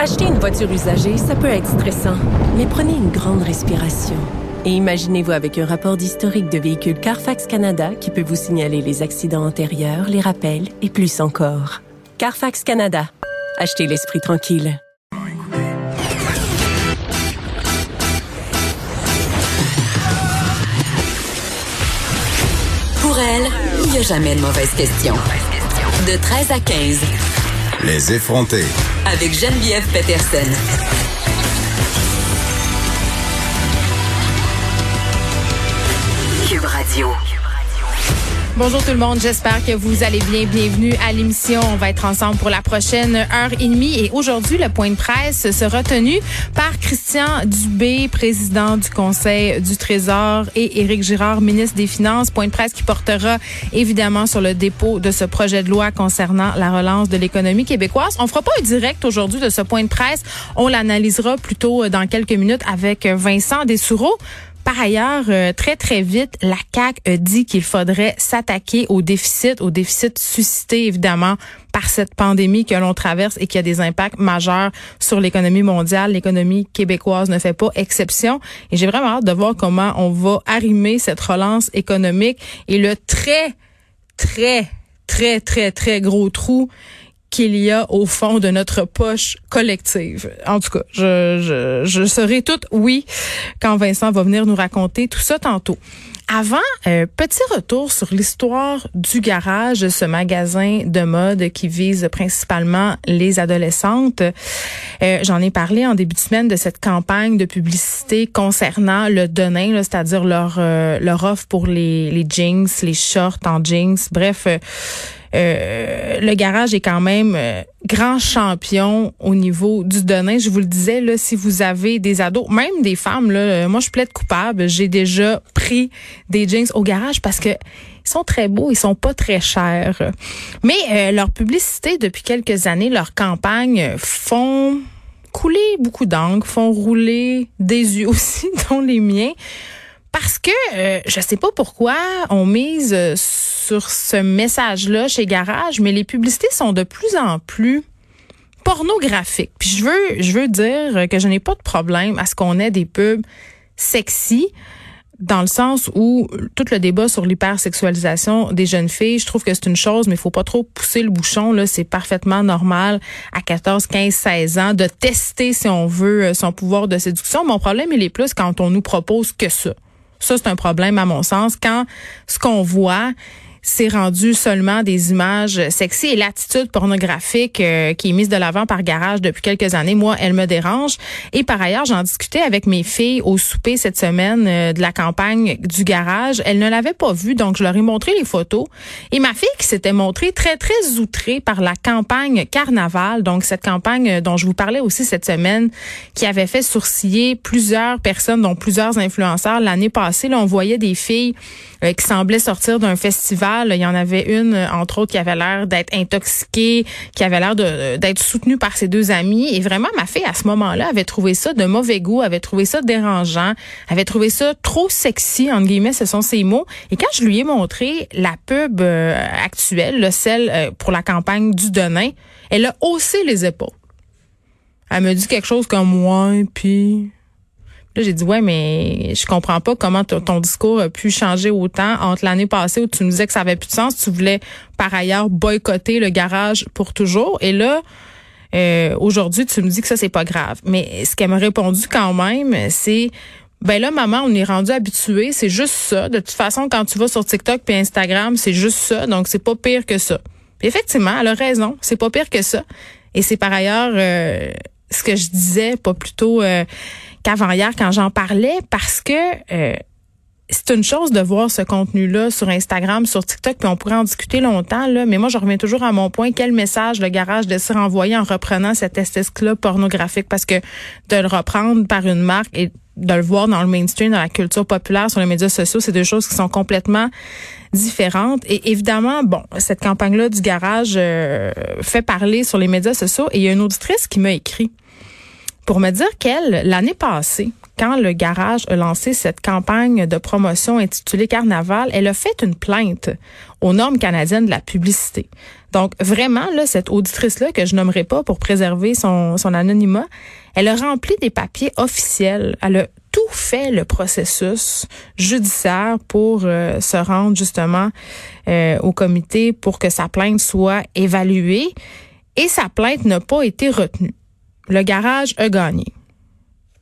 Acheter une voiture usagée, ça peut être stressant, mais prenez une grande respiration. Et imaginez-vous avec un rapport d'historique de véhicule Carfax Canada qui peut vous signaler les accidents antérieurs, les rappels et plus encore. Carfax Canada. Achetez l'esprit tranquille. Pour elle, il n'y a jamais de mauvaise question. De 13 à 15. Les effronter. Avec Geneviève Peterson. Cube Radio. Bonjour tout le monde, j'espère que vous allez bien. Bienvenue à l'émission. On va être ensemble pour la prochaine heure et demie. Et aujourd'hui, le point de presse sera tenu par Christian Dubé, président du Conseil du Trésor, et Éric Girard, ministre des Finances. Point de presse qui portera évidemment sur le dépôt de ce projet de loi concernant la relance de l'économie québécoise. On fera pas un direct aujourd'hui de ce point de presse. On l'analysera plutôt dans quelques minutes avec Vincent Dessoureau. Par ailleurs, euh, très très vite, la CAC a dit qu'il faudrait s'attaquer au déficit, au déficit suscité évidemment par cette pandémie que l'on traverse et qui a des impacts majeurs sur l'économie mondiale. L'économie québécoise ne fait pas exception. Et j'ai vraiment hâte de voir comment on va arrimer cette relance économique et le très, très, très, très, très gros trou qu'il y a au fond de notre poche collective. En tout cas, je, je, je serai toute oui quand Vincent va venir nous raconter tout ça tantôt. Avant, euh, petit retour sur l'histoire du garage, ce magasin de mode qui vise principalement les adolescentes. Euh, J'en ai parlé en début de semaine de cette campagne de publicité concernant le Denain, c'est-à-dire leur euh, leur offre pour les, les jeans, les shorts en jeans, bref. Euh, le garage est quand même euh, grand champion au niveau du donné. Je vous le disais, si vous avez des ados, même des femmes, là, euh, moi je plaide coupable. J'ai déjà pris des jeans au garage parce que ils sont très beaux, ils sont pas très chers. Mais leur publicité depuis quelques années, leur campagne font couler beaucoup d'encre, font rouler des yeux aussi, dont les miens. Parce que euh, je sais pas pourquoi on mise sur ce message-là chez Garage, mais les publicités sont de plus en plus pornographiques. Puis je veux, je veux dire que je n'ai pas de problème à ce qu'on ait des pubs sexy dans le sens où tout le débat sur l'hypersexualisation des jeunes filles, je trouve que c'est une chose, mais il faut pas trop pousser le bouchon. Là, c'est parfaitement normal à 14, 15, 16 ans de tester, si on veut, son pouvoir de séduction. Mon problème, il est plus quand on nous propose que ça. Ça, c'est un problème à mon sens. Quand ce qu'on voit, c'est rendu seulement des images sexy et l'attitude pornographique euh, qui est mise de l'avant par Garage depuis quelques années, moi, elle me dérange. Et par ailleurs, j'en discutais avec mes filles au souper cette semaine euh, de la campagne du Garage. Elles ne l'avaient pas vu, donc je leur ai montré les photos. Et ma fille qui s'était montrée très, très outrée par la campagne Carnaval, donc cette campagne dont je vous parlais aussi cette semaine, qui avait fait sourciller plusieurs personnes, dont plusieurs influenceurs l'année passée. Là, on voyait des filles euh, qui semblaient sortir d'un festival il y en avait une, entre autres, qui avait l'air d'être intoxiquée, qui avait l'air d'être soutenue par ses deux amis. Et vraiment, ma fille, à ce moment-là, avait trouvé ça de mauvais goût, avait trouvé ça dérangeant, avait trouvé ça trop sexy, entre guillemets, ce sont ses mots. Et quand je lui ai montré la pub euh, actuelle, celle euh, pour la campagne du Denain, elle a haussé les épaules. Elle me dit quelque chose comme, ouais, puis j'ai dit, ouais, mais je comprends pas comment ton discours a pu changer autant entre l'année passée où tu me disais que ça avait plus de sens. Tu voulais, par ailleurs, boycotter le garage pour toujours. Et là, euh, aujourd'hui, tu me dis que ça, c'est pas grave. Mais ce qu'elle m'a répondu quand même, c'est, ben là, maman, on est rendu habitué. C'est juste ça. De toute façon, quand tu vas sur TikTok puis Instagram, c'est juste ça. Donc, c'est pas pire que ça. Puis effectivement, elle a raison. C'est pas pire que ça. Et c'est par ailleurs euh, ce que je disais, pas plutôt euh, qu'avant-hier quand j'en parlais, parce que euh, c'est une chose de voir ce contenu-là sur Instagram, sur TikTok, puis on pourrait en discuter longtemps, là, mais moi, je reviens toujours à mon point. Quel message le garage de se renvoyer en reprenant cet esthétique-là pornographique? Parce que de le reprendre par une marque et de le voir dans le mainstream, dans la culture populaire, sur les médias sociaux, c'est deux choses qui sont complètement différentes. Et évidemment, bon, cette campagne-là du garage euh, fait parler sur les médias sociaux. Et il y a une auditrice qui m'a écrit pour me dire qu'elle, l'année passée, quand le garage a lancé cette campagne de promotion intitulée Carnaval, elle a fait une plainte aux normes canadiennes de la publicité. Donc, vraiment, là, cette auditrice-là, que je nommerai pas pour préserver son, son anonymat, elle a rempli des papiers officiels. Elle a tout fait le processus judiciaire pour euh, se rendre justement euh, au comité pour que sa plainte soit évaluée. Et sa plainte n'a pas été retenue. Le garage a gagné.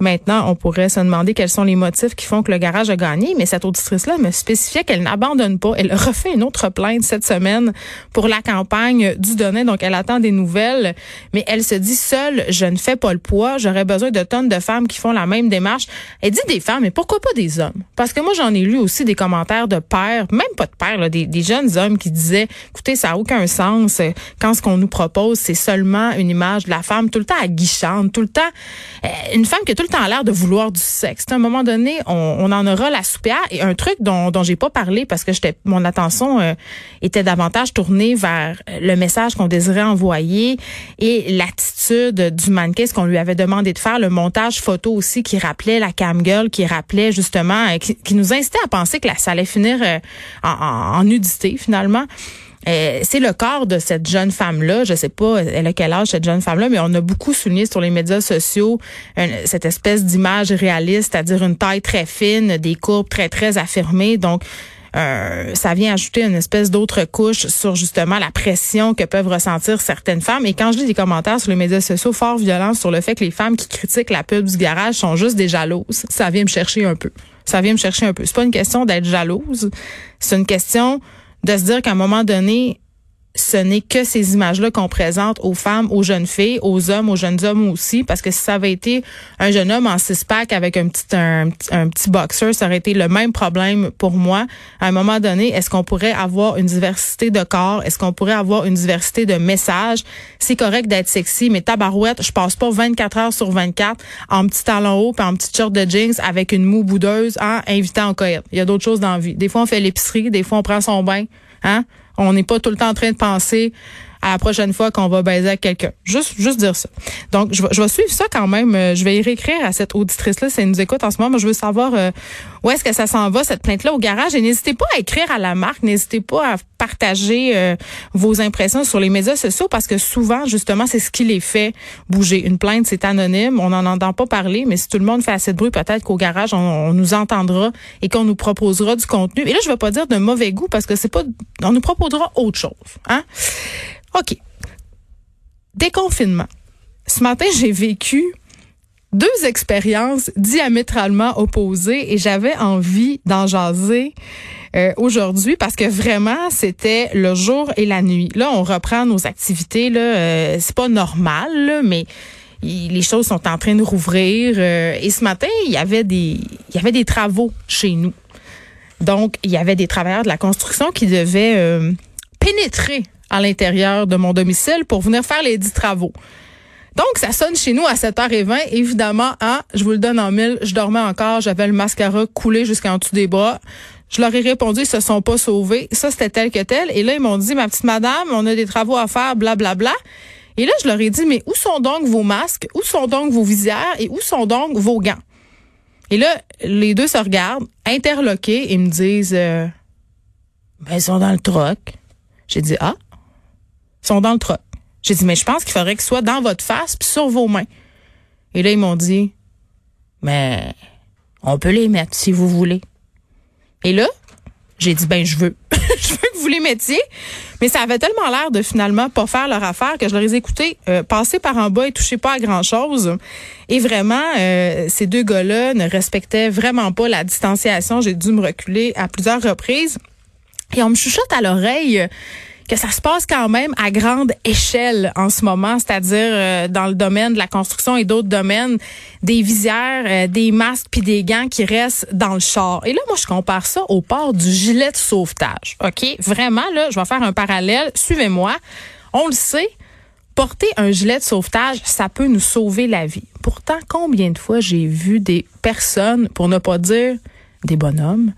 Maintenant, on pourrait se demander quels sont les motifs qui font que le garage a gagné, mais cette auditrice-là me spécifiait qu'elle n'abandonne pas. Elle refait une autre plainte cette semaine pour la campagne du donné, donc elle attend des nouvelles, mais elle se dit seule, je ne fais pas le poids, j'aurais besoin de tonnes de femmes qui font la même démarche. Elle dit des femmes, mais pourquoi pas des hommes? Parce que moi, j'en ai lu aussi des commentaires de pères, même pas de pères, des, des, jeunes hommes qui disaient, écoutez, ça n'a aucun sens quand ce qu'on nous propose, c'est seulement une image de la femme tout le temps aguichante, tout le temps, euh, une femme qui tout le temps l'air de vouloir du sexe. À un moment donné, on, en aura la soupière. Et un truc dont, j'ai pas parlé parce que j'étais mon attention euh, était davantage tournée vers le message qu'on désirait envoyer et l'attitude du mannequin, ce qu'on lui avait demandé de faire, le montage photo aussi qui rappelait la cam girl, qui rappelait justement, euh, qui, nous incitait à penser que ça allait finir euh, en nudité finalement. Euh, c'est le corps de cette jeune femme-là. Je sais pas, elle a quel âge cette jeune femme-là, mais on a beaucoup souligné sur les médias sociaux cette espèce d'image réaliste, c'est-à-dire une taille très fine, des courbes très très affirmées. Donc euh, ça vient ajouter une espèce d'autre couche sur justement la pression que peuvent ressentir certaines femmes. Et quand je lis des commentaires sur les médias sociaux fort violents sur le fait que les femmes qui critiquent la pub du garage sont juste des jalouses, ça vient me chercher un peu. Ça vient me chercher un peu. C'est pas une question d'être jalouse, c'est une question de se dire qu'à un moment donné, ce n'est que ces images-là qu'on présente aux femmes, aux jeunes filles, aux hommes, aux jeunes hommes aussi, parce que si ça avait été un jeune homme en six-pack avec un petit, un, petit boxer, ça aurait été le même problème pour moi. À un moment donné, est-ce qu'on pourrait avoir une diversité de corps? Est-ce qu'on pourrait avoir une diversité de messages? C'est correct d'être sexy, mais tabarouette, je passe pas 24 heures sur 24 en petit talon haut puis en petit short de jeans avec une moue boudeuse en invitant en. Il y a d'autres choses dans la vie. Des fois, on fait l'épicerie, des fois, on prend son bain. Hein? On n'est pas tout le temps en train de penser à la prochaine fois qu'on va baiser avec quelqu'un. Juste, juste dire ça. Donc, je, je vais suivre ça quand même. Euh, je vais y réécrire à cette auditrice-là si elle nous écoute en ce moment. Moi, je veux savoir euh, où est-ce que ça s'en va, cette plainte-là, au garage? Et n'hésitez pas à écrire à la marque. N'hésitez pas à partager euh, vos impressions sur les médias sociaux parce que souvent, justement, c'est ce qui les fait bouger. Une plainte, c'est anonyme. On n'en entend pas parler, mais si tout le monde fait assez de bruit, peut-être qu'au garage, on, nous entendra et qu'on nous proposera du contenu. Et là, je ne vais pas dire de mauvais goût parce que c'est pas, on nous proposera autre chose. Hein? OK. Déconfinement. Ce matin, j'ai vécu deux expériences diamétralement opposées et j'avais envie d'en jaser euh, aujourd'hui parce que vraiment c'était le jour et la nuit. Là, on reprend nos activités là, euh, c'est pas normal mais les choses sont en train de rouvrir euh, et ce matin, il y avait des il y avait des travaux chez nous. Donc, il y avait des travailleurs de la construction qui devaient pénétrer à l'intérieur de mon domicile pour venir faire les dix travaux. Donc, ça sonne chez nous à 7h20. Évidemment, hein, je vous le donne en mille, je dormais encore, j'avais le mascara coulé jusqu'en dessous des bras. Je leur ai répondu, ils se sont pas sauvés. Ça, c'était tel que tel. Et là, ils m'ont dit, ma petite madame, on a des travaux à faire, blablabla. Bla, bla. Et là, je leur ai dit, mais où sont donc vos masques? Où sont donc vos visières? Et où sont donc vos gants? Et là, les deux se regardent, interloqués, et me disent, euh, ben, ils sont dans le troc. J'ai dit, ah, sont dans le truck. J'ai dit, mais je pense qu'il faudrait qu'ils soient dans votre face puis sur vos mains. Et là, ils m'ont dit, mais on peut les mettre si vous voulez. Et là, j'ai dit, ben, je veux. je veux que vous les mettiez. Mais ça avait tellement l'air de finalement pas faire leur affaire que je leur ai écouté euh, passer par en bas et toucher pas à grand chose. Et vraiment, euh, ces deux gars-là ne respectaient vraiment pas la distanciation. J'ai dû me reculer à plusieurs reprises. Et on me chuchote à l'oreille que ça se passe quand même à grande échelle en ce moment, c'est-à-dire euh, dans le domaine de la construction et d'autres domaines, des visières, euh, des masques puis des gants qui restent dans le char. Et là, moi, je compare ça au port du gilet de sauvetage. OK? Vraiment, là, je vais faire un parallèle. Suivez-moi. On le sait, porter un gilet de sauvetage, ça peut nous sauver la vie. Pourtant, combien de fois j'ai vu des personnes, pour ne pas dire des bonhommes,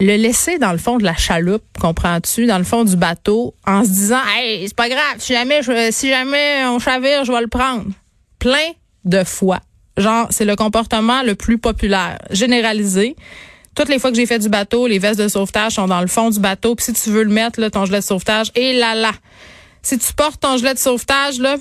le laisser dans le fond de la chaloupe, comprends-tu, dans le fond du bateau, en se disant, hey, c'est pas grave, si jamais, je, si jamais on chavire, je vais le prendre. Plein de fois. Genre, c'est le comportement le plus populaire, généralisé. Toutes les fois que j'ai fait du bateau, les vestes de sauvetage sont dans le fond du bateau. Puis si tu veux le mettre, là, ton gilet de sauvetage, et là là, si tu portes ton gilet de sauvetage, là,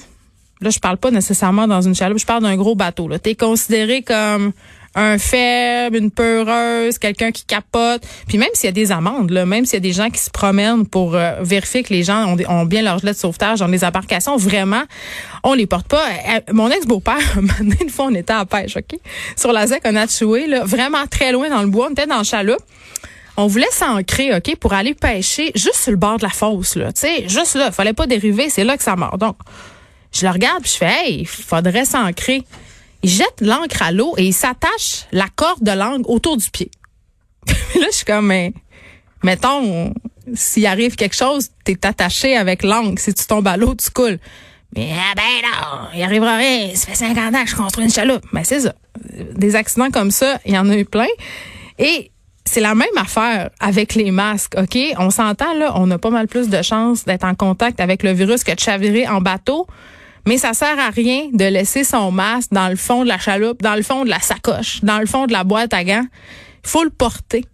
là, je parle pas nécessairement dans une chaloupe, je parle d'un gros bateau. Tu es considéré comme un faible, une peureuse, quelqu'un qui capote. Puis même s'il y a des amendes, là, même s'il y a des gens qui se promènent pour euh, vérifier que les gens ont, bien leur gilet de sauvetage dans les embarcations, vraiment, on les porte pas. Euh, mon ex-beau-père, une fois, on était à pêche, OK? Sur la ZEC, on a tué, là, vraiment très loin dans le bois. On était dans le chaloupe on voulait s'ancrer, OK, pour aller pêcher juste sur le bord de la fosse, là. Tu sais, juste là. Fallait pas dériver, c'est là que ça mord. Donc, je le regarde puis je fais, hey, faudrait s'ancrer. Il jette l'encre à l'eau et il s'attache la corde de l'angle autour du pied. là, je suis comme, mais, mettons, s'il arrive quelque chose, t'es attaché avec l'angle. Si tu tombes à l'eau, tu coules. Mais ah ben non, il arrivera rien. Ça fait 50 ans que je construis une chaloupe. Mais c'est ça. Des accidents comme ça, il y en a eu plein. Et c'est la même affaire avec les masques, OK? On s'entend, là, on a pas mal plus de chances d'être en contact avec le virus que de chavirer en bateau. Mais ça sert à rien de laisser son masque dans le fond de la chaloupe, dans le fond de la sacoche, dans le fond de la boîte à gants. Il faut le porter.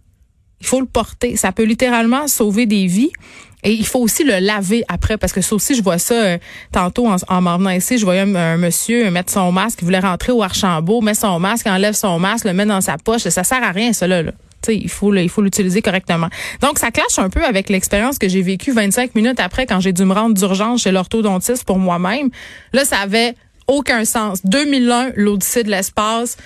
Il faut le porter. Ça peut littéralement sauver des vies. Et il faut aussi le laver après, parce que ça aussi, je vois ça euh, tantôt en, en m'en venant ici. Je voyais un, monsieur mettre son masque, il voulait rentrer au Archambault, met son masque, enlève son masque, le met dans sa poche. Ça sert à rien, cela. Là il faut il faut l'utiliser correctement. Donc ça clash un peu avec l'expérience que j'ai vécue 25 minutes après quand j'ai dû me rendre d'urgence chez l'orthodontiste pour moi-même. Là, ça avait aucun sens. 2001, l'Odyssée de l'espace.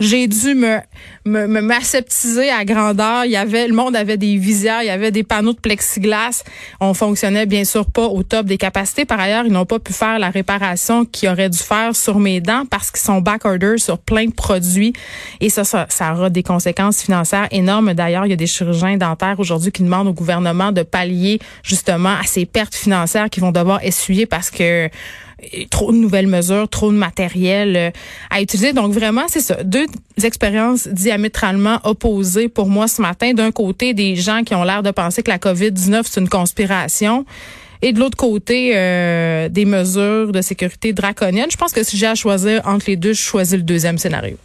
J'ai dû me me à grandeur. Il y avait le monde avait des visières, il y avait des panneaux de plexiglas. On fonctionnait bien sûr pas au top des capacités. Par ailleurs, ils n'ont pas pu faire la réparation qu'ils auraient dû faire sur mes dents parce qu'ils sont back order sur plein de produits et ça, ça ça aura des conséquences financières énormes. D'ailleurs, il y a des chirurgiens dentaires aujourd'hui qui demandent au gouvernement de pallier justement à ces pertes financières qu'ils vont devoir essuyer parce que trop de nouvelles mesures, trop de matériel euh, à utiliser. Donc vraiment, c'est ça, deux expériences diamétralement opposées pour moi ce matin. D'un côté, des gens qui ont l'air de penser que la COVID-19 c'est une conspiration. Et de l'autre côté, euh, des mesures de sécurité draconiennes. Je pense que si j'ai à choisir entre les deux, je choisis le deuxième scénario.